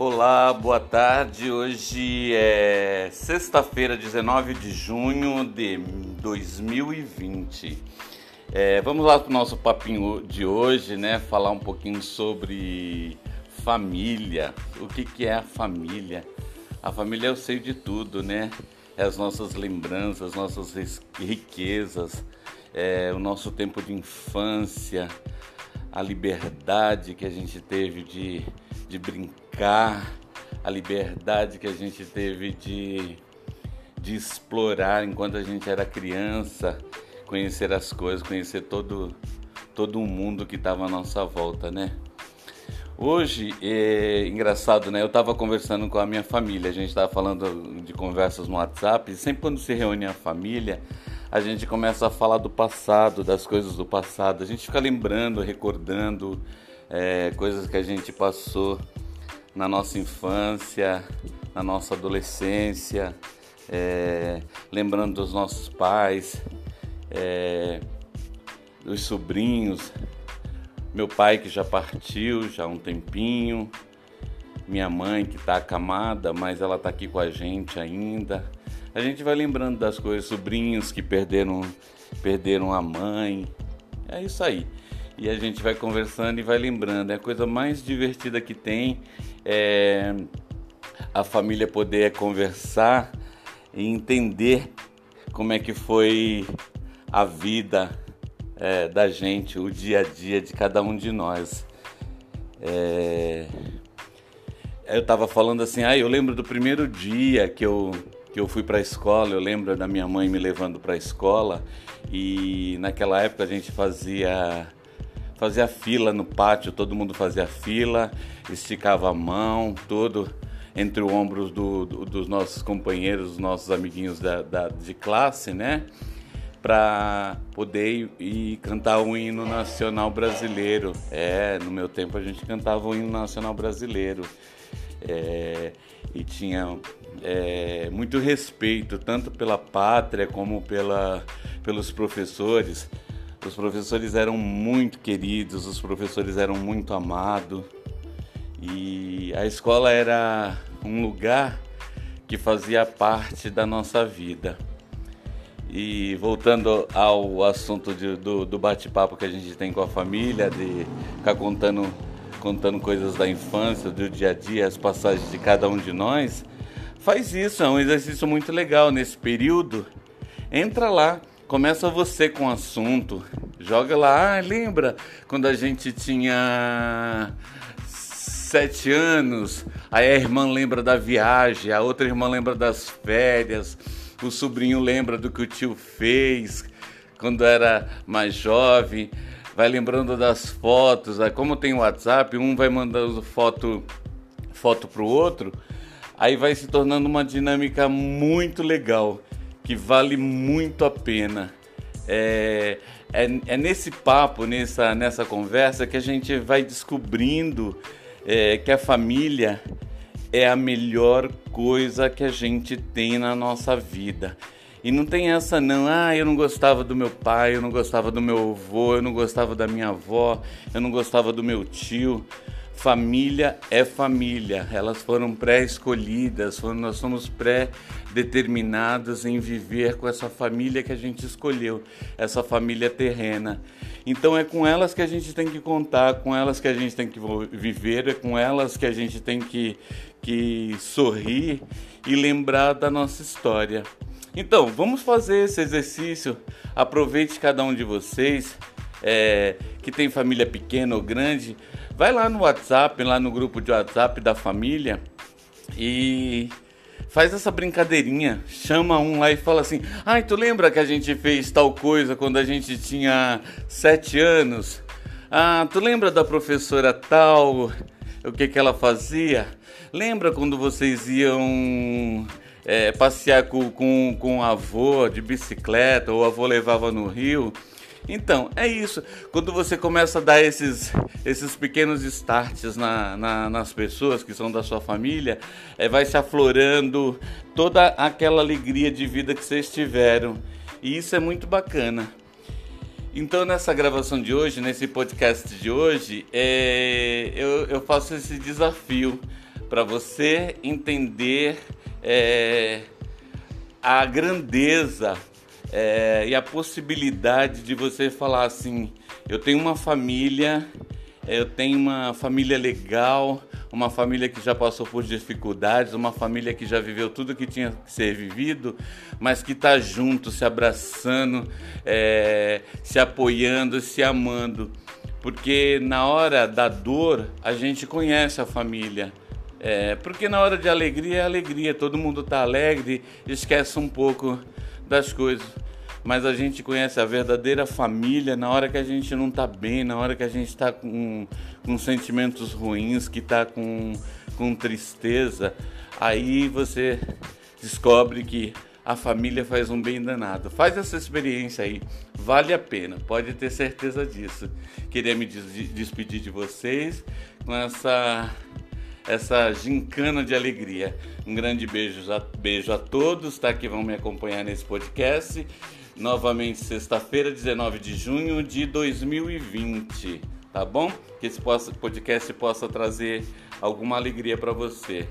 Olá, boa tarde. Hoje é sexta-feira, 19 de junho de 2020. É, vamos lá para o nosso papinho de hoje, né? Falar um pouquinho sobre família. O que, que é a família? A família é o seio de tudo, né? É as nossas lembranças, nossas riquezas, é o nosso tempo de infância, a liberdade que a gente teve de, de brincar, a liberdade que a gente teve de, de explorar enquanto a gente era criança, conhecer as coisas, conhecer todo, todo mundo que estava à nossa volta, né? Hoje, é engraçado, né? Eu estava conversando com a minha família, a gente estava falando de conversas no WhatsApp, e sempre quando se reúne a família, a gente começa a falar do passado, das coisas do passado, a gente fica lembrando, recordando é, coisas que a gente passou na nossa infância, na nossa adolescência, é, lembrando dos nossos pais, é, dos sobrinhos, meu pai que já partiu já há um tempinho, minha mãe que está acamada, mas ela está aqui com a gente ainda. A gente vai lembrando das coisas, sobrinhos que perderam, perderam a mãe. É isso aí. E a gente vai conversando e vai lembrando. É a coisa mais divertida que tem é a família poder conversar e entender como é que foi a vida é, da gente, o dia a dia de cada um de nós. É... Eu estava falando assim, ah, eu lembro do primeiro dia que eu, que eu fui para a escola, eu lembro da minha mãe me levando para a escola e naquela época a gente fazia fazia fila no pátio, todo mundo fazia fila, esticava a mão, tudo entre os ombros do, do, dos nossos companheiros, dos nossos amiguinhos da, da de classe, né? para poder ir cantar o hino nacional brasileiro. É, no meu tempo a gente cantava o hino nacional brasileiro. É, e tinha é, muito respeito tanto pela pátria como pela, pelos professores. Os professores eram muito queridos, os professores eram muito amados e a escola era um lugar que fazia parte da nossa vida. E voltando ao assunto de, do, do bate-papo que a gente tem com a família, de ficar contando, contando coisas da infância, do dia a dia, as passagens de cada um de nós, faz isso, é um exercício muito legal nesse período. Entra lá, começa você com o assunto, joga lá, ah, lembra quando a gente tinha sete anos, aí a irmã lembra da viagem, a outra irmã lembra das férias o sobrinho lembra do que o tio fez quando era mais jovem, vai lembrando das fotos. Como tem WhatsApp, um vai mandando foto foto para o outro, aí vai se tornando uma dinâmica muito legal, que vale muito a pena. É, é, é nesse papo, nessa, nessa conversa, que a gente vai descobrindo é, que a família é a melhor coisa que a gente tem na nossa vida. E não tem essa não, ah, eu não gostava do meu pai, eu não gostava do meu avô, eu não gostava da minha avó, eu não gostava do meu tio. Família é família, elas foram pré-escolhidas, nós somos pré-determinados em viver com essa família que a gente escolheu, essa família terrena. Então é com elas que a gente tem que contar, com elas que a gente tem que viver, é com elas que a gente tem que, que sorrir e lembrar da nossa história. Então, vamos fazer esse exercício. Aproveite cada um de vocês é, que tem família pequena ou grande. Vai lá no WhatsApp, lá no grupo de WhatsApp da família e faz essa brincadeirinha. Chama um lá e fala assim: Ai, tu lembra que a gente fez tal coisa quando a gente tinha sete anos? Ah, tu lembra da professora tal? O que, que ela fazia? Lembra quando vocês iam é, passear com, com, com o avô de bicicleta ou o avô levava no rio? Então, é isso. Quando você começa a dar esses, esses pequenos starts na, na, nas pessoas que são da sua família, é, vai se aflorando toda aquela alegria de vida que vocês tiveram. E isso é muito bacana. Então, nessa gravação de hoje, nesse podcast de hoje, é, eu, eu faço esse desafio para você entender é, a grandeza é, e a possibilidade de você falar assim: eu tenho uma família, eu tenho uma família legal, uma família que já passou por dificuldades, uma família que já viveu tudo que tinha que ser vivido, mas que está junto, se abraçando, é, se apoiando, se amando. Porque na hora da dor a gente conhece a família. É, porque na hora de alegria é alegria, todo mundo está alegre, esquece um pouco das coisas. Mas a gente conhece a verdadeira família na hora que a gente não está bem, na hora que a gente está com, com sentimentos ruins, que está com, com tristeza. Aí você descobre que a família faz um bem danado. Faz essa experiência aí, vale a pena, pode ter certeza disso. Queria me despedir de vocês com essa essa gincana de alegria. Um grande beijo a, beijo a todos tá, que vão me acompanhar nesse podcast. Novamente, sexta-feira, 19 de junho de 2020. Tá bom? Que esse podcast possa trazer alguma alegria para você.